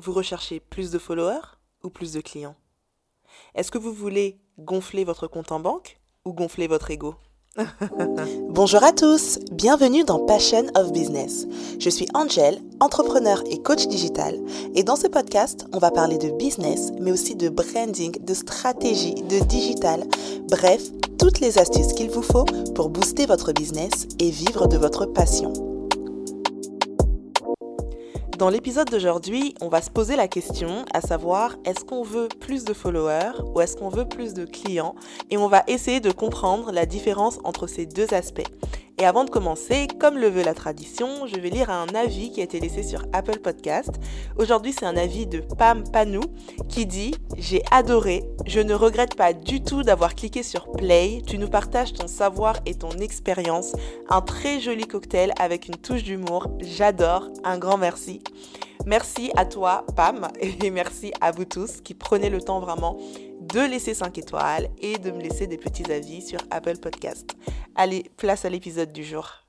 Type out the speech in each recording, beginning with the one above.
Vous recherchez plus de followers ou plus de clients? Est-ce que vous voulez gonfler votre compte en banque ou gonfler votre ego? Bonjour à tous, bienvenue dans Passion of Business. Je suis Angel, entrepreneur et coach digital, et dans ce podcast, on va parler de business, mais aussi de branding, de stratégie, de digital, bref, toutes les astuces qu'il vous faut pour booster votre business et vivre de votre passion. Dans l'épisode d'aujourd'hui, on va se poser la question à savoir est-ce qu'on veut plus de followers ou est-ce qu'on veut plus de clients? Et on va essayer de comprendre la différence entre ces deux aspects. Et avant de commencer, comme le veut la tradition, je vais lire un avis qui a été laissé sur Apple Podcast. Aujourd'hui, c'est un avis de Pam Panou qui dit J'ai adoré, je ne regrette pas du tout d'avoir cliqué sur Play. Tu nous partages ton savoir et ton expérience. Un très joli cocktail avec une touche d'humour. J'adore. Un grand merci. Merci à toi, Pam, et merci à vous tous qui prenez le temps vraiment de laisser 5 étoiles et de me laisser des petits avis sur Apple Podcast. Allez, place à l'épisode du jour.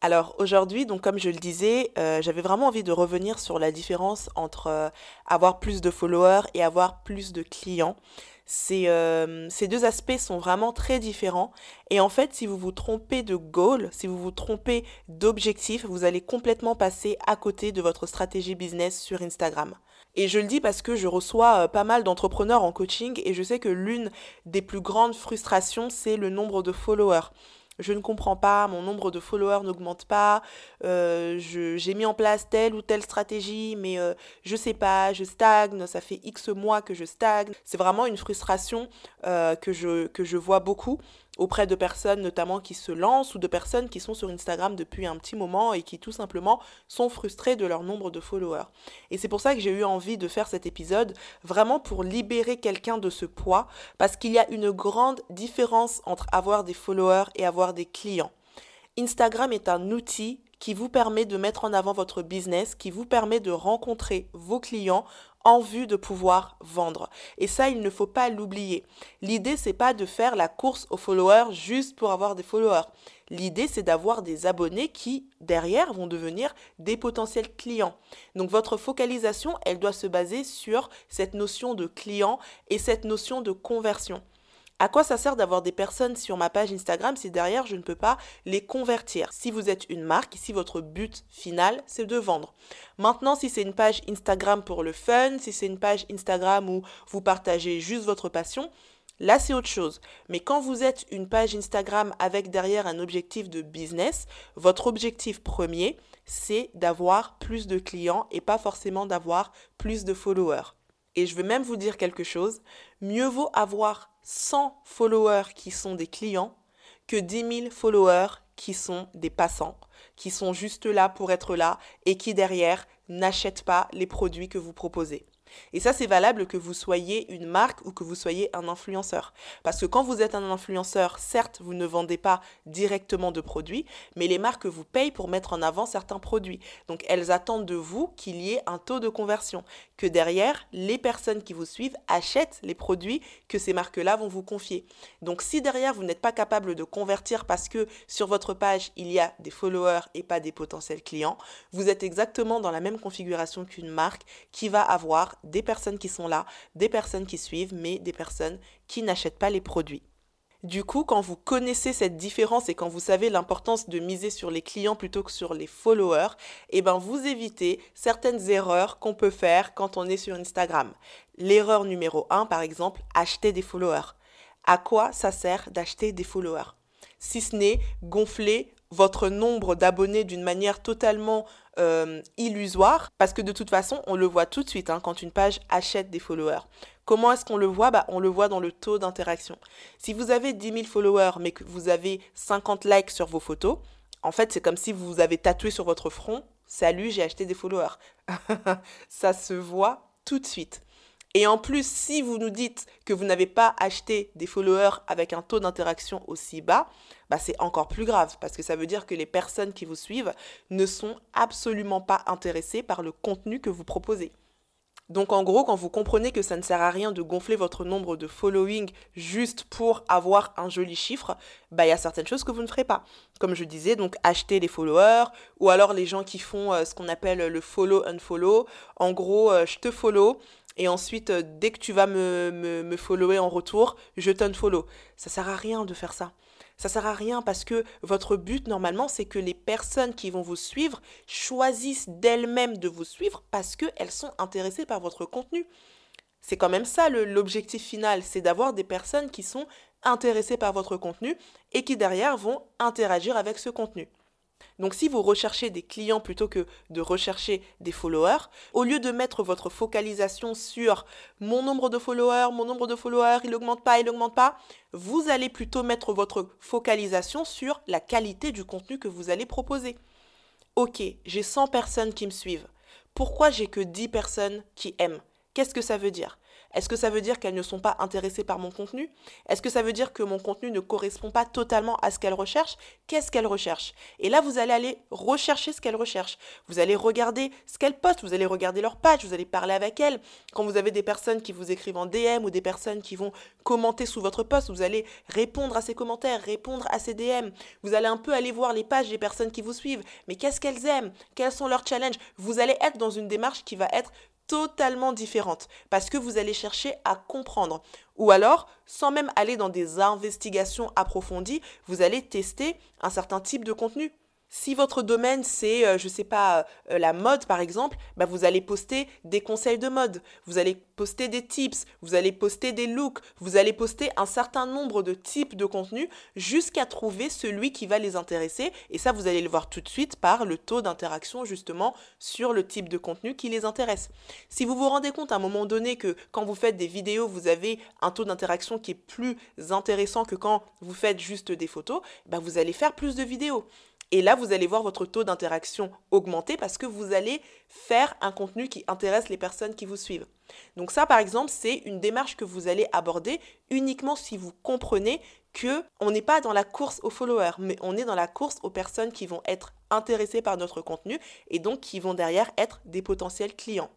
Alors aujourd'hui, donc comme je le disais, euh, j'avais vraiment envie de revenir sur la différence entre euh, avoir plus de followers et avoir plus de clients. Ces, euh, ces, deux aspects sont vraiment très différents. Et en fait, si vous vous trompez de goal, si vous vous trompez d'objectif, vous allez complètement passer à côté de votre stratégie business sur Instagram. Et je le dis parce que je reçois euh, pas mal d'entrepreneurs en coaching et je sais que l'une des plus grandes frustrations, c'est le nombre de followers. Je ne comprends pas, mon nombre de followers n'augmente pas, euh, j'ai mis en place telle ou telle stratégie, mais euh, je sais pas, je stagne, ça fait X mois que je stagne. C'est vraiment une frustration que, je, que je vois beaucoup auprès de personnes notamment qui se lancent ou de personnes qui sont sur Instagram depuis un petit moment et qui tout simplement sont frustrées de leur nombre de followers. Et c'est pour ça que j'ai eu envie de faire cet épisode, vraiment pour libérer quelqu'un de ce poids, parce qu'il y a une grande différence entre avoir des followers et avoir des clients. Instagram est un outil qui vous permet de mettre en avant votre business, qui vous permet de rencontrer vos clients en vue de pouvoir vendre. Et ça, il ne faut pas l'oublier. L'idée, c'est pas de faire la course aux followers juste pour avoir des followers. L'idée, c'est d'avoir des abonnés qui, derrière, vont devenir des potentiels clients. Donc, votre focalisation, elle doit se baser sur cette notion de client et cette notion de conversion. À quoi ça sert d'avoir des personnes sur ma page Instagram si derrière je ne peux pas les convertir? Si vous êtes une marque, si votre but final c'est de vendre. Maintenant, si c'est une page Instagram pour le fun, si c'est une page Instagram où vous partagez juste votre passion, Là, c'est autre chose. Mais quand vous êtes une page Instagram avec derrière un objectif de business, votre objectif premier, c'est d'avoir plus de clients et pas forcément d'avoir plus de followers. Et je veux même vous dire quelque chose, mieux vaut avoir 100 followers qui sont des clients que 10 000 followers qui sont des passants, qui sont juste là pour être là et qui derrière n'achètent pas les produits que vous proposez. Et ça, c'est valable que vous soyez une marque ou que vous soyez un influenceur. Parce que quand vous êtes un influenceur, certes, vous ne vendez pas directement de produits, mais les marques vous payent pour mettre en avant certains produits. Donc, elles attendent de vous qu'il y ait un taux de conversion, que derrière, les personnes qui vous suivent achètent les produits que ces marques-là vont vous confier. Donc, si derrière, vous n'êtes pas capable de convertir parce que sur votre page, il y a des followers et pas des potentiels clients, vous êtes exactement dans la même configuration qu'une marque qui va avoir des personnes qui sont là, des personnes qui suivent, mais des personnes qui n'achètent pas les produits. Du coup, quand vous connaissez cette différence et quand vous savez l'importance de miser sur les clients plutôt que sur les followers, eh ben vous évitez certaines erreurs qu'on peut faire quand on est sur Instagram. L'erreur numéro 1, par exemple, acheter des followers. À quoi ça sert d'acheter des followers? Si ce n'est gonfler votre nombre d'abonnés d'une manière totalement euh, illusoire parce que de toute façon, on le voit tout de suite hein, quand une page achète des followers. Comment est-ce qu'on le voit? Bah, On le voit dans le taux d'interaction. Si vous avez 10 000 followers mais que vous avez 50 likes sur vos photos, en fait, c'est comme si vous avez tatoué sur votre front Salut, j'ai acheté des followers. Ça se voit tout de suite. Et en plus, si vous nous dites que vous n'avez pas acheté des followers avec un taux d'interaction aussi bas, bah c'est encore plus grave parce que ça veut dire que les personnes qui vous suivent ne sont absolument pas intéressées par le contenu que vous proposez. Donc en gros, quand vous comprenez que ça ne sert à rien de gonfler votre nombre de following juste pour avoir un joli chiffre, bah il y a certaines choses que vous ne ferez pas. Comme je disais, donc acheter les followers ou alors les gens qui font euh, ce qu'on appelle le follow unfollow. En gros, euh, je te follow et ensuite euh, dès que tu vas me, me, me follower en retour, je t'unfollow. Ça sert à rien de faire ça. Ça sert à rien parce que votre but normalement c'est que les personnes qui vont vous suivre choisissent d'elles-mêmes de vous suivre parce qu'elles sont intéressées par votre contenu. C'est quand même ça l'objectif final, c'est d'avoir des personnes qui sont intéressées par votre contenu et qui derrière vont interagir avec ce contenu. Donc si vous recherchez des clients plutôt que de rechercher des followers, au lieu de mettre votre focalisation sur mon nombre de followers, mon nombre de followers, il n'augmente pas, il n'augmente pas, vous allez plutôt mettre votre focalisation sur la qualité du contenu que vous allez proposer. Ok, j'ai 100 personnes qui me suivent. Pourquoi j'ai que 10 personnes qui aiment? Qu'est-ce que ça veut dire? Est-ce que ça veut dire qu'elles ne sont pas intéressées par mon contenu? Est-ce que ça veut dire que mon contenu ne correspond pas totalement à ce qu'elles recherchent? Qu'est-ce qu'elles recherchent? Et là, vous allez aller rechercher ce qu'elles recherchent. Vous allez regarder ce qu'elles postent, vous allez regarder leur page, vous allez parler avec elles. Quand vous avez des personnes qui vous écrivent en DM ou des personnes qui vont commenter sous votre post, vous allez répondre à ces commentaires, répondre à ces DM. Vous allez un peu aller voir les pages des personnes qui vous suivent. Mais qu'est-ce qu'elles aiment? Quels sont leurs challenges? Vous allez être dans une démarche qui va être totalement différente parce que vous allez chercher à comprendre. Ou alors, sans même aller dans des investigations approfondies, vous allez tester un certain type de contenu. Si votre domaine c'est, euh, je sais pas, euh, la mode par exemple, bah, vous allez poster des conseils de mode, vous allez poster des tips, vous allez poster des looks, vous allez poster un certain nombre de types de contenus jusqu'à trouver celui qui va les intéresser. Et ça, vous allez le voir tout de suite par le taux d'interaction justement sur le type de contenu qui les intéresse. Si vous vous rendez compte à un moment donné que quand vous faites des vidéos, vous avez un taux d'interaction qui est plus intéressant que quand vous faites juste des photos, bah, vous allez faire plus de vidéos. Et là, vous allez voir votre taux d'interaction augmenter parce que vous allez faire un contenu qui intéresse les personnes qui vous suivent. Donc ça, par exemple, c'est une démarche que vous allez aborder uniquement si vous comprenez que on n'est pas dans la course aux followers, mais on est dans la course aux personnes qui vont être intéressées par notre contenu et donc qui vont derrière être des potentiels clients.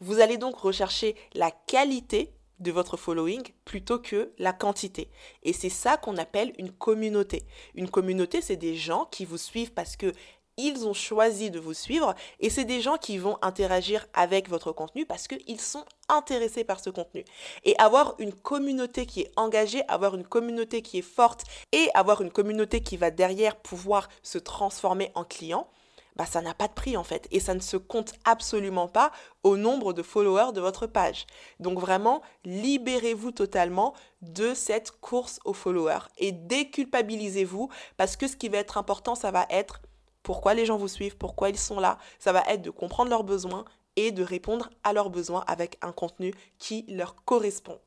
Vous allez donc rechercher la qualité de votre following plutôt que la quantité. Et c'est ça qu'on appelle une communauté. Une communauté, c'est des gens qui vous suivent parce que ils ont choisi de vous suivre et c'est des gens qui vont interagir avec votre contenu parce qu'ils sont intéressés par ce contenu. Et avoir une communauté qui est engagée, avoir une communauté qui est forte et avoir une communauté qui va derrière pouvoir se transformer en client, bah, ça n'a pas de prix en fait. Et ça ne se compte absolument pas au nombre de followers de votre page. Donc vraiment, libérez-vous totalement de cette course aux followers et déculpabilisez-vous parce que ce qui va être important, ça va être pourquoi les gens vous suivent, pourquoi ils sont là. Ça va être de comprendre leurs besoins et de répondre à leurs besoins avec un contenu qui leur correspond.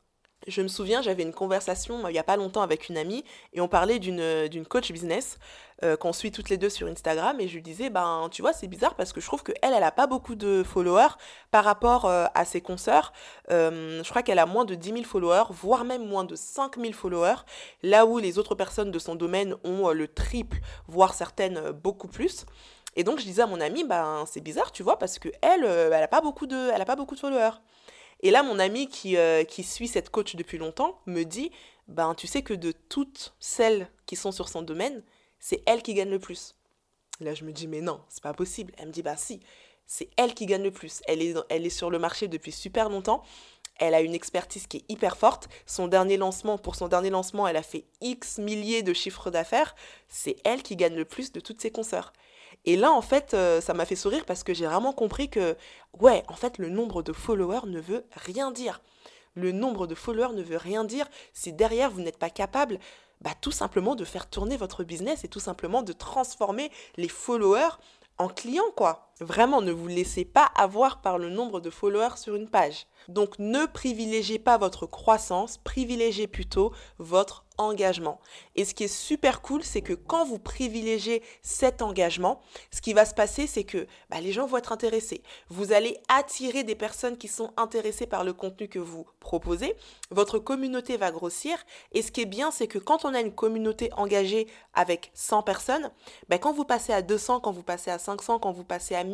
Je me souviens, j'avais une conversation euh, il n'y a pas longtemps avec une amie et on parlait d'une, euh, coach business euh, qu'on suit toutes les deux sur Instagram et je lui disais, ben tu vois, c'est bizarre parce que je trouve qu'elle, elle n'a pas beaucoup de followers par rapport à ses consoeurs. je crois qu'elle a moins de 10 000 followers, voire même moins de 5 000 followers, là où les autres personnes de son domaine ont le triple, voire certaines beaucoup plus. Et donc je disais à mon amie, ben c'est bizarre, tu vois, parce que elle, elle n'a pas beaucoup de, elle pas beaucoup de followers. Et là, mon ami qui, euh, qui suit cette coach depuis longtemps me dit, ben tu sais que de toutes celles qui sont sur son domaine, c'est elle qui gagne le plus. là, je me dis, mais non, c'est pas possible. Elle me dit, bah si, c'est elle qui gagne le plus. Elle est, elle est sur le marché depuis super longtemps. Elle a une expertise qui est hyper forte. Son dernier lancement, pour son dernier lancement, elle a fait X milliers de chiffres d'affaires. C'est elle qui gagne le plus de toutes ses consoeurs. Et là, en fait, euh, ça m'a fait sourire parce que j'ai vraiment compris que, ouais, en fait, le nombre de followers ne veut rien dire. Le nombre de followers ne veut rien dire si derrière, vous n'êtes pas capable bah, tout simplement de faire tourner votre business et tout simplement de transformer les followers en clients, quoi. Vraiment, ne vous laissez pas avoir par le nombre de followers sur une page. Donc, ne privilégiez pas votre croissance, privilégiez plutôt votre engagement. Et ce qui est super cool, c'est que quand vous privilégiez cet engagement, ce qui va se passer, c'est que bah, les gens vont être intéressés. Vous allez attirer des personnes qui sont intéressées par le contenu que vous proposez. Votre communauté va grossir. Et ce qui est bien, c'est que quand on a une communauté engagée avec 100 personnes, bah, quand vous passez à 200, quand vous passez à 500, quand vous passez à 1000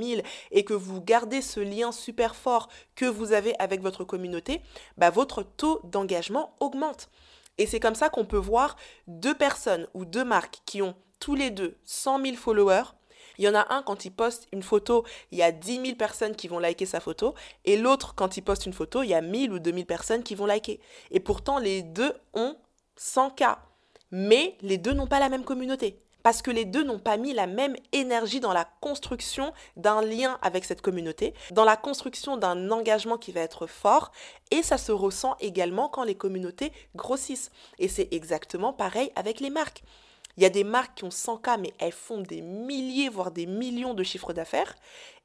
et que vous gardez ce lien super fort que vous avez avec votre communauté, bah, votre taux d'engagement augmente. Et c'est comme ça qu'on peut voir deux personnes ou deux marques qui ont tous les deux 100 000 followers. Il y en a un, quand il poste une photo, il y a 10 000 personnes qui vont liker sa photo. Et l'autre, quand il poste une photo, il y a 1000 ou 2000 personnes qui vont liker. Et pourtant, les deux ont 100 k. Mais les deux n'ont pas la même communauté parce que les deux n'ont pas mis la même énergie dans la construction d'un lien avec cette communauté, dans la construction d'un engagement qui va être fort, et ça se ressent également quand les communautés grossissent. Et c'est exactement pareil avec les marques. Il y a des marques qui ont 100K, mais elles font des milliers, voire des millions de chiffres d'affaires.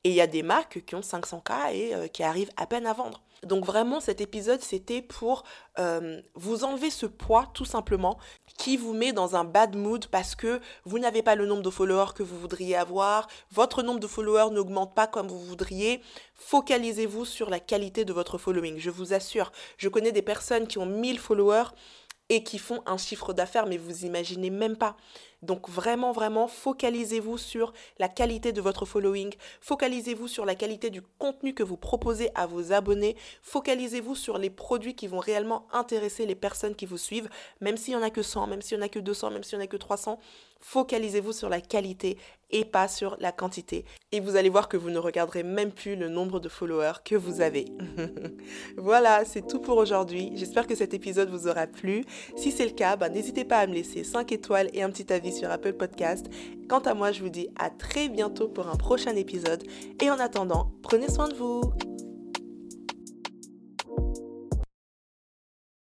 Et il y a des marques qui ont 500K et euh, qui arrivent à peine à vendre. Donc vraiment, cet épisode, c'était pour euh, vous enlever ce poids, tout simplement, qui vous met dans un bad mood parce que vous n'avez pas le nombre de followers que vous voudriez avoir, votre nombre de followers n'augmente pas comme vous voudriez. Focalisez-vous sur la qualité de votre following. Je vous assure, je connais des personnes qui ont 1000 followers et qui font un chiffre d'affaires, mais vous imaginez même pas. Donc vraiment, vraiment, focalisez-vous sur la qualité de votre following, focalisez-vous sur la qualité du contenu que vous proposez à vos abonnés, focalisez-vous sur les produits qui vont réellement intéresser les personnes qui vous suivent, même s'il n'y en a que 100, même s'il n'y en a que 200, même s'il n'y en a que 300, focalisez-vous sur la qualité et pas sur la quantité. Et vous allez voir que vous ne regarderez même plus le nombre de followers que vous avez. voilà, c'est tout pour aujourd'hui. J'espère que cet épisode vous aura plu. Si c'est le cas, bah, n'hésitez pas à me laisser 5 étoiles et un petit avis sur Apple Podcast. Quant à moi, je vous dis à très bientôt pour un prochain épisode. Et en attendant, prenez soin de vous.